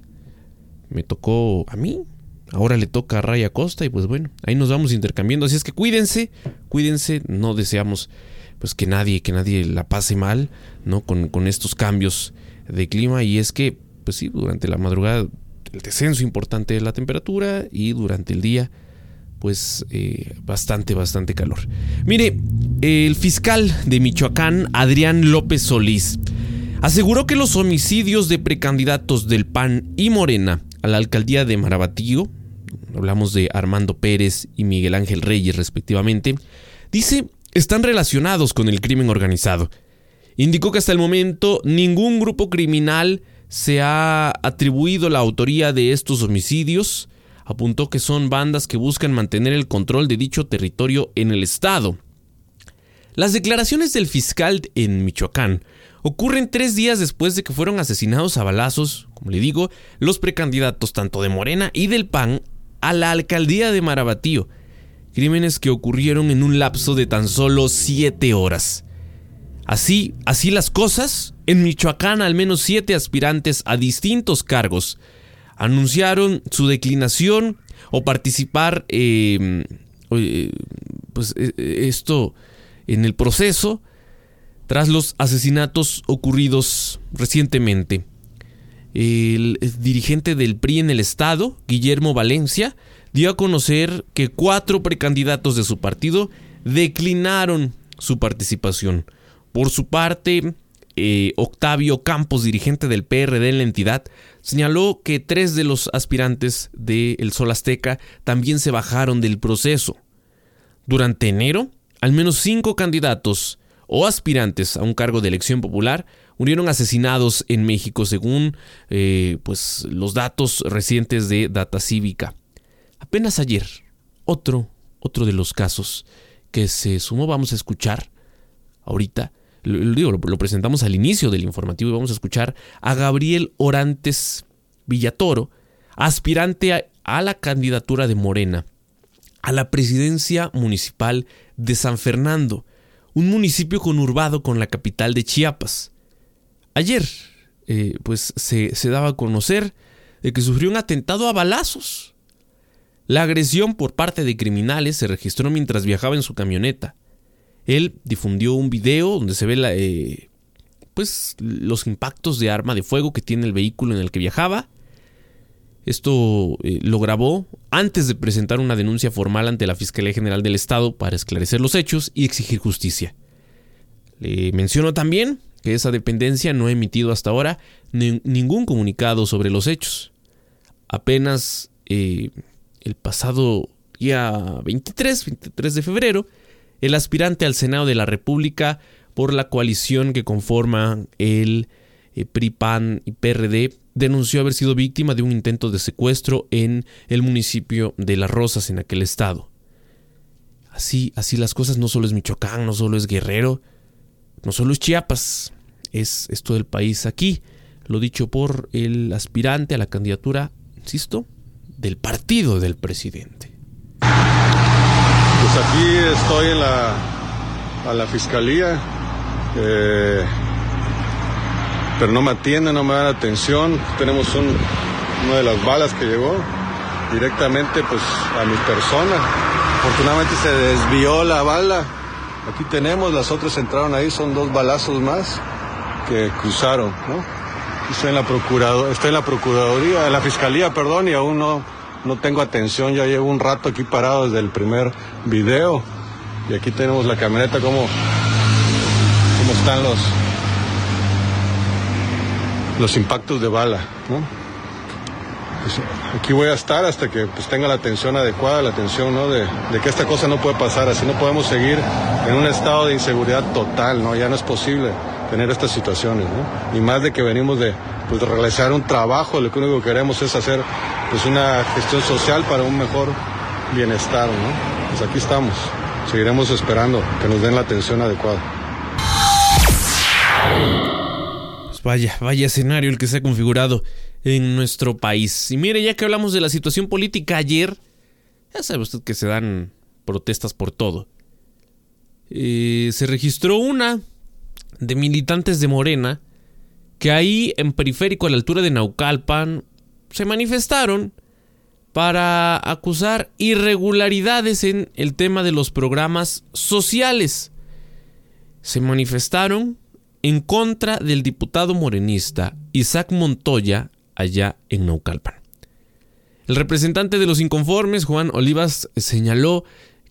me tocó a mí. Ahora le toca a Raya Costa y pues bueno, ahí nos vamos intercambiando. Así es que cuídense, cuídense, no deseamos pues que nadie, que nadie la pase mal, ¿no? Con, con estos cambios de clima y es que, pues sí, durante la madrugada el descenso importante de la temperatura y durante el día pues eh, bastante, bastante calor. Mire, el fiscal de Michoacán, Adrián López Solís, aseguró que los homicidios de precandidatos del PAN y Morena a la alcaldía de Marabatío, hablamos de Armando Pérez y Miguel Ángel Reyes respectivamente, dice están relacionados con el crimen organizado. Indicó que hasta el momento ningún grupo criminal se ha atribuido la autoría de estos homicidios. Apuntó que son bandas que buscan mantener el control de dicho territorio en el Estado. Las declaraciones del fiscal en Michoacán ocurren tres días después de que fueron asesinados a balazos, como le digo, los precandidatos tanto de Morena y del PAN a la alcaldía de Marabatío. Crímenes que ocurrieron en un lapso de tan solo siete horas. Así, así las cosas, en Michoacán al menos siete aspirantes a distintos cargos anunciaron su declinación o participar, eh, pues esto en el proceso tras los asesinatos ocurridos recientemente. El dirigente del PRI en el estado, Guillermo Valencia, dio a conocer que cuatro precandidatos de su partido declinaron su participación. Por su parte, eh, Octavio Campos, dirigente del PRD en la entidad, señaló que tres de los aspirantes del Sol Azteca también se bajaron del proceso. Durante enero, al menos cinco candidatos o aspirantes a un cargo de elección popular murieron asesinados en México, según eh, pues, los datos recientes de Data Cívica. Apenas ayer, otro, otro de los casos que se sumó, vamos a escuchar ahorita, lo, presentamos al inicio del informativo y vamos a escuchar a Gabriel Orantes Villatoro, aspirante a, a la candidatura de Morena a la presidencia municipal de San Fernando, un municipio conurbado con la capital de Chiapas. Ayer, eh, pues se, se daba a conocer de que sufrió un atentado a balazos. La agresión por parte de criminales se registró mientras viajaba en su camioneta. Él difundió un video donde se ve la, eh, pues, los impactos de arma de fuego que tiene el vehículo en el que viajaba. Esto eh, lo grabó antes de presentar una denuncia formal ante la Fiscalía General del Estado para esclarecer los hechos y exigir justicia. Le menciono también que esa dependencia no ha emitido hasta ahora ni, ningún comunicado sobre los hechos. Apenas eh, el pasado día 23, 23 de febrero, el aspirante al Senado de la República por la coalición que conforma el eh, PRI, y PRD, denunció haber sido víctima de un intento de secuestro en el municipio de Las Rosas, en aquel estado. Así, así las cosas, no solo es Michoacán, no solo es Guerrero, no solo es Chiapas, es, es todo el país aquí. Lo dicho por el aspirante a la candidatura, insisto, del partido del presidente. Pues aquí estoy en la, a la fiscalía, eh, pero no me atienden, no me dan atención. Tenemos un, una de las balas que llegó directamente pues a mi persona. Afortunadamente se desvió la bala. Aquí tenemos, las otras entraron ahí, son dos balazos más que cruzaron, ¿no? Estoy en la estoy en la procuraduría, en la fiscalía, perdón, y aún no, no tengo atención. Ya llevo un rato aquí parado desde el primer video. Y aquí tenemos la camioneta, cómo, cómo están los, los impactos de bala, ¿no? Pues, aquí voy a estar hasta que pues, tenga la atención adecuada, la atención ¿no? de, de, que esta cosa no puede pasar, así no podemos seguir en un estado de inseguridad total, ¿no? Ya no es posible tener estas situaciones, ¿no? Y más de que venimos de, pues, realizar un trabajo, lo que único que queremos es hacer pues, una gestión social para un mejor bienestar, ¿no? Pues aquí estamos, seguiremos esperando que nos den la atención adecuada. Pues vaya, vaya escenario el que se ha configurado en nuestro país. Y mire, ya que hablamos de la situación política ayer, ya sabe usted que se dan protestas por todo. Eh, se registró una de militantes de Morena que ahí en periférico a la altura de Naucalpan se manifestaron para acusar irregularidades en el tema de los programas sociales. Se manifestaron en contra del diputado morenista Isaac Montoya allá en Naucalpan. El representante de los inconformes, Juan Olivas, señaló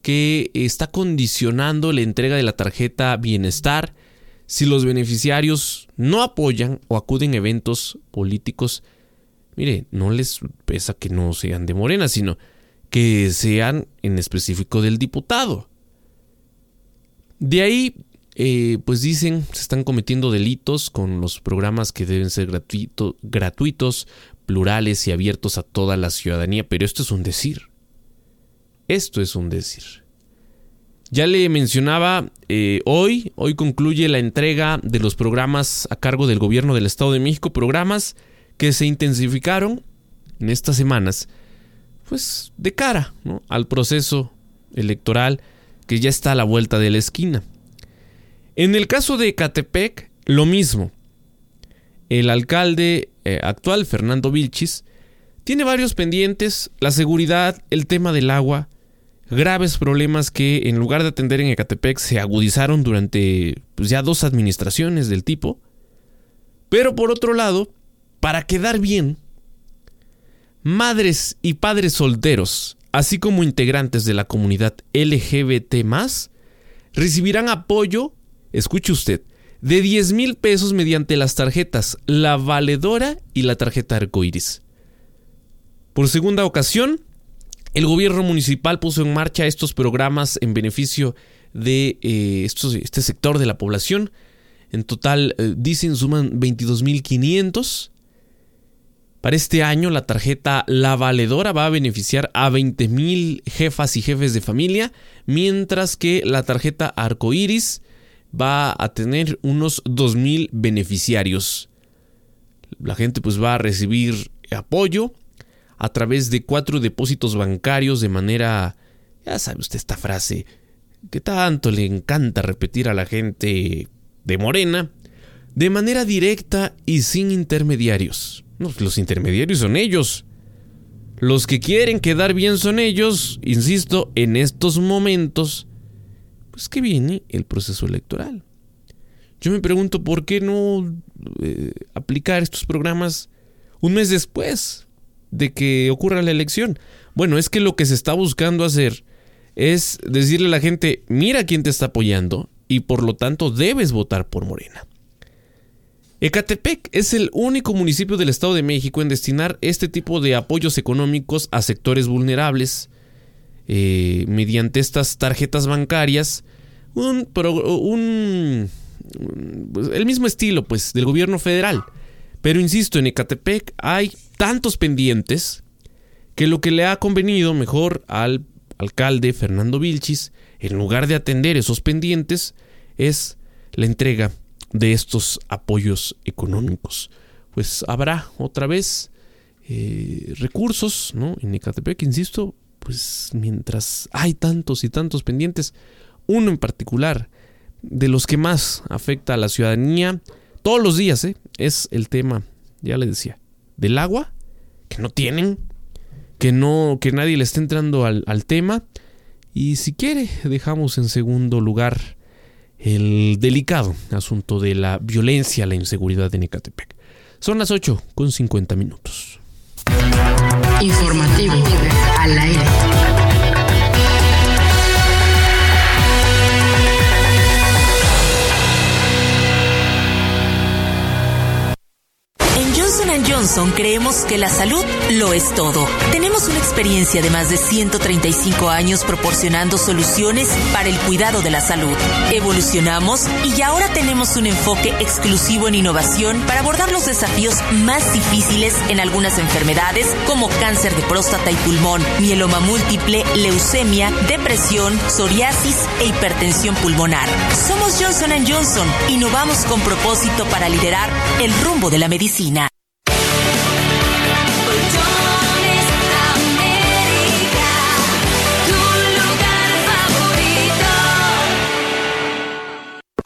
que está condicionando la entrega de la tarjeta Bienestar si los beneficiarios no apoyan o acuden a eventos políticos. Mire, no les pesa que no sean de Morena, sino que sean en específico del diputado. De ahí eh, pues dicen se están cometiendo delitos con los programas que deben ser gratuitos, plurales y abiertos a toda la ciudadanía, pero esto es un decir. Esto es un decir. Ya le mencionaba, eh, hoy, hoy concluye la entrega de los programas a cargo del gobierno del Estado de México, programas que se intensificaron en estas semanas, pues de cara al proceso electoral que ya está a la vuelta de la esquina. En el caso de Catepec, lo mismo. El alcalde eh, actual, Fernando Vilchis, tiene varios pendientes, la seguridad, el tema del agua, graves problemas que en lugar de atender en Ecatepec se agudizaron durante pues, ya dos administraciones del tipo. Pero por otro lado, para quedar bien, madres y padres solteros, así como integrantes de la comunidad LGBT, recibirán apoyo escuche usted, de 10 mil pesos mediante las tarjetas La Valedora y la tarjeta Arcoiris. Por segunda ocasión, el gobierno municipal puso en marcha estos programas en beneficio de eh, este sector de la población. En total, eh, dicen, suman 22.500. Para este año, la tarjeta La Valedora va a beneficiar a 20.000 jefas y jefes de familia, mientras que la tarjeta Arcoiris va a tener unos 2.000 beneficiarios. La gente pues va a recibir apoyo a través de cuatro depósitos bancarios de manera, ya sabe usted esta frase, que tanto le encanta repetir a la gente de Morena, de manera directa y sin intermediarios. los intermediarios son ellos. Los que quieren quedar bien son ellos, insisto, en estos momentos es que viene el proceso electoral. Yo me pregunto por qué no eh, aplicar estos programas un mes después de que ocurra la elección. Bueno, es que lo que se está buscando hacer es decirle a la gente, mira quién te está apoyando y por lo tanto debes votar por Morena. Ecatepec es el único municipio del Estado de México en destinar este tipo de apoyos económicos a sectores vulnerables, eh, mediante estas tarjetas bancarias un, un pues, el mismo estilo, pues, del gobierno federal. Pero insisto, en Ecatepec hay tantos pendientes que lo que le ha convenido mejor al alcalde Fernando Vilchis, en lugar de atender esos pendientes, es la entrega de estos apoyos económicos. Pues habrá otra vez eh, recursos, ¿no? En Ecatepec, insisto, pues mientras hay tantos y tantos pendientes, uno en particular, de los que más afecta a la ciudadanía todos los días, ¿eh? es el tema, ya le decía, del agua, que no tienen, que no, que nadie le está entrando al, al tema. Y si quiere, dejamos en segundo lugar el delicado asunto de la violencia, la inseguridad en Ecatepec. Son las 8 con 50 minutos. Informativo al aire. Johnson creemos que la salud lo es todo. Tenemos una experiencia de más de 135 años proporcionando soluciones para el cuidado de la salud. Evolucionamos y ahora tenemos un enfoque exclusivo en innovación para abordar los desafíos más difíciles en algunas enfermedades como cáncer de próstata y pulmón, mieloma múltiple, leucemia, depresión, psoriasis e hipertensión pulmonar. Somos Johnson Johnson. Innovamos con propósito para liderar el rumbo de la medicina.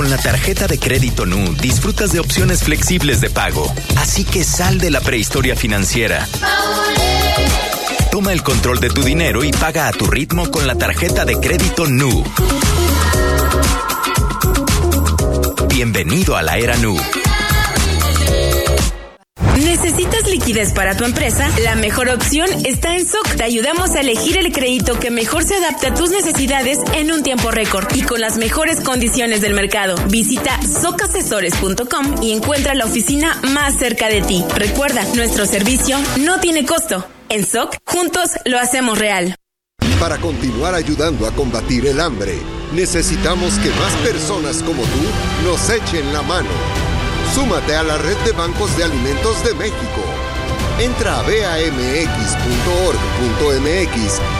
Con la tarjeta de crédito NU disfrutas de opciones flexibles de pago. Así que sal de la prehistoria financiera. Toma el control de tu dinero y paga a tu ritmo con la tarjeta de crédito NU. Bienvenido a la era NU. ¿Necesitas liquidez para tu empresa? La mejor opción está en SOC. Te ayudamos a elegir el crédito que mejor se adapte a tus necesidades en un tiempo récord y con las mejores condiciones del mercado. Visita socasesores.com y encuentra la oficina más cerca de ti. Recuerda, nuestro servicio no tiene costo. En SOC, juntos lo hacemos real. Para continuar ayudando a combatir el hambre, necesitamos que más personas como tú nos echen la mano. Súmate a la red de bancos de alimentos de México. Entra a bamx.org.mx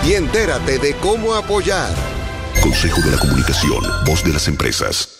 y entérate de cómo apoyar. Consejo de la Comunicación, voz de las empresas.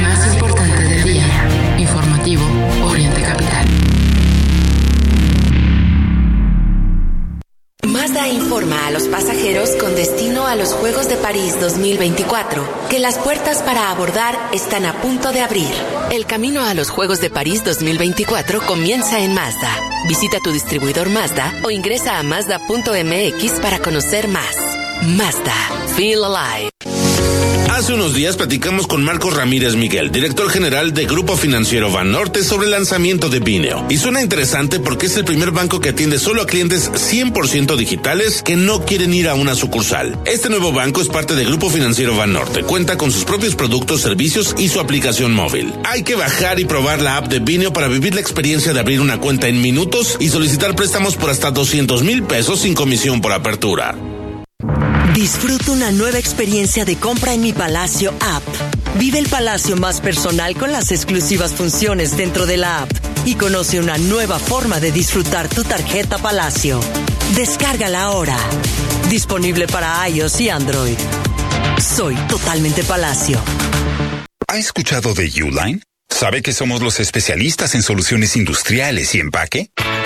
Mazda informa a los pasajeros con destino a los Juegos de París 2024 que las puertas para abordar están a punto de abrir. El camino a los Juegos de París 2024 comienza en Mazda. Visita tu distribuidor Mazda o ingresa a mazda.mx para conocer más. Mazda. Feel alive. Hace unos días platicamos con Marcos Ramírez Miguel, director general de Grupo Financiero Banorte, sobre el lanzamiento de Bineo. Y suena interesante porque es el primer banco que atiende solo a clientes 100% digitales que no quieren ir a una sucursal. Este nuevo banco es parte de Grupo Financiero Banorte. Cuenta con sus propios productos, servicios y su aplicación móvil. Hay que bajar y probar la app de Bineo para vivir la experiencia de abrir una cuenta en minutos y solicitar préstamos por hasta 200 mil pesos sin comisión por apertura. Disfruta una nueva experiencia de compra en mi Palacio app. Vive el palacio más personal con las exclusivas funciones dentro de la app y conoce una nueva forma de disfrutar tu tarjeta Palacio. Descárgala ahora. Disponible para iOS y Android. Soy totalmente Palacio. ¿Ha escuchado de Uline? ¿Sabe que somos los especialistas en soluciones industriales y empaque?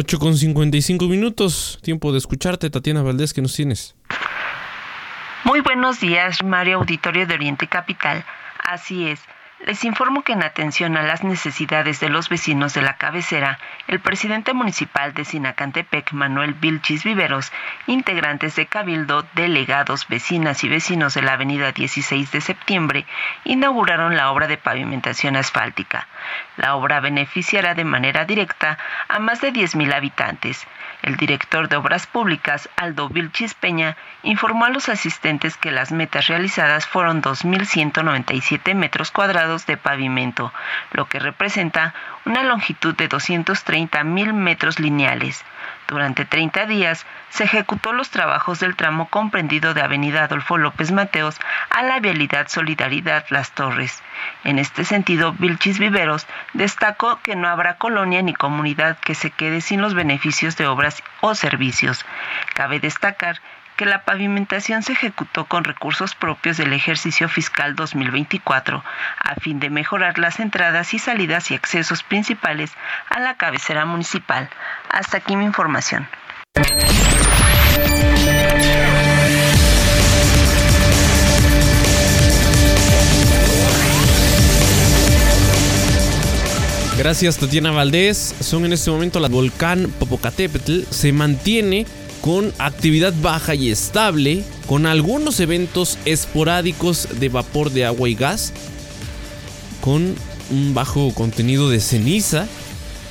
8 con 55 minutos. Tiempo de escucharte, Tatiana Valdés, ¿qué nos tienes? Muy buenos días, Mario Auditorio de Oriente Capital. Así es. Les informo que en atención a las necesidades de los vecinos de la cabecera, el presidente municipal de Sinacantepec, Manuel Vilchis Viveros, integrantes de Cabildo, delegados, vecinas y vecinos de la avenida 16 de septiembre, inauguraron la obra de pavimentación asfáltica. La obra beneficiará de manera directa a más de 10.000 habitantes. El director de Obras Públicas, Aldo Vilchis Peña, informó a los asistentes que las metas realizadas fueron 2.197 metros cuadrados de pavimento, lo que representa una longitud de 230.000 metros lineales. Durante 30 días se ejecutó los trabajos del tramo comprendido de Avenida Adolfo López Mateos a la vialidad Solidaridad Las Torres. En este sentido, Vilchis Viveros destacó que no habrá colonia ni comunidad que se quede sin los beneficios de obras o servicios. Cabe destacar que la pavimentación se ejecutó con recursos propios del ejercicio fiscal 2024 a fin de mejorar las entradas y salidas y accesos principales a la cabecera municipal. Hasta aquí mi información. Gracias, Tatiana Valdés. Son en este momento la volcán Popocatépetl. Se mantiene con actividad baja y estable, con algunos eventos esporádicos de vapor de agua y gas, con un bajo contenido de ceniza,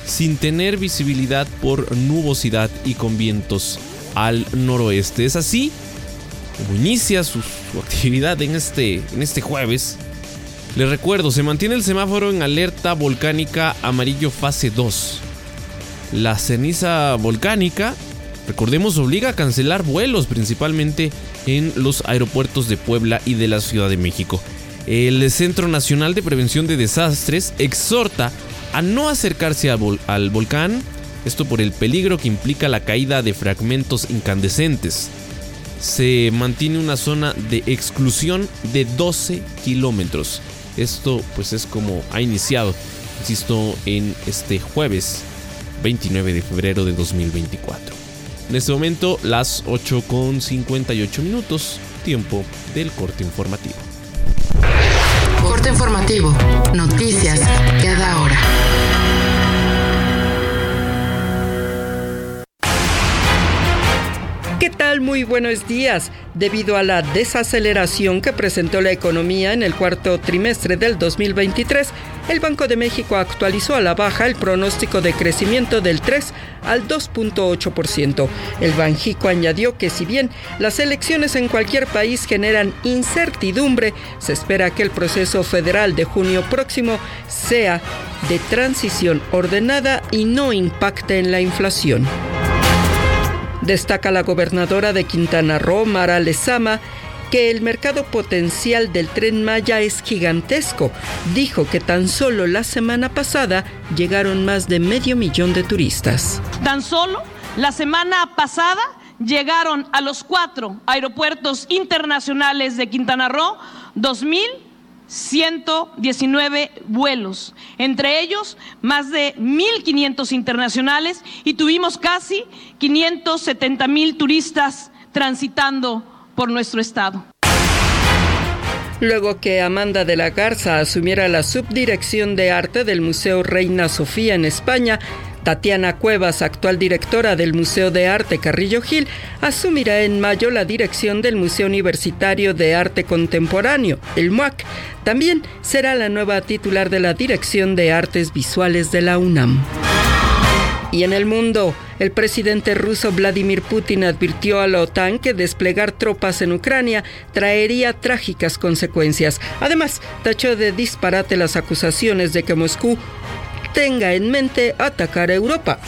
sin tener visibilidad por nubosidad y con vientos al noroeste. Es así como inicia su, actividad en este, en este jueves. Les recuerdo, se mantiene el semáforo en alerta volcánica amarillo fase 2. La ceniza volcánica recordemos, obliga a cancelar vuelos principalmente en los aeropuertos de Puebla y de la Ciudad de México. El Centro Nacional de Prevención de Desastres exhorta a no acercarse al, vol al volcán, esto por el peligro que implica la caída de fragmentos incandescentes. Se mantiene una zona de exclusión de 12 kilómetros. Esto pues es como ha iniciado, insisto, en este jueves 29 de febrero de 2024. En este momento, las 8 con 58 minutos, tiempo del corte informativo. Corte informativo. Noticias Buenos días. Debido a la desaceleración que presentó la economía en el cuarto trimestre del 2023, el Banco de México actualizó a la baja el pronóstico de crecimiento del 3 al 2.8%. El Banjico añadió que si bien las elecciones en cualquier país generan incertidumbre, se espera que el proceso federal de junio próximo sea de transición ordenada y no impacte en la inflación. Destaca la gobernadora de Quintana Roo, Mara Lezama, que el mercado potencial del tren Maya es gigantesco. Dijo que tan solo la semana pasada llegaron más de medio millón de turistas. Tan solo la semana pasada llegaron a los cuatro aeropuertos internacionales de Quintana Roo 2.000 119 vuelos, entre ellos más de 1.500 internacionales y tuvimos casi 570 mil turistas transitando por nuestro estado. Luego que Amanda de la Garza asumiera la subdirección de arte del Museo Reina Sofía en España, Tatiana Cuevas, actual directora del Museo de Arte Carrillo Gil, asumirá en mayo la dirección del Museo Universitario de Arte Contemporáneo, el MUAC. También será la nueva titular de la Dirección de Artes Visuales de la UNAM. Y en el mundo, el presidente ruso Vladimir Putin advirtió a la OTAN que desplegar tropas en Ucrania traería trágicas consecuencias. Además, tachó de disparate las acusaciones de que Moscú tenga en mente atacar a Europa.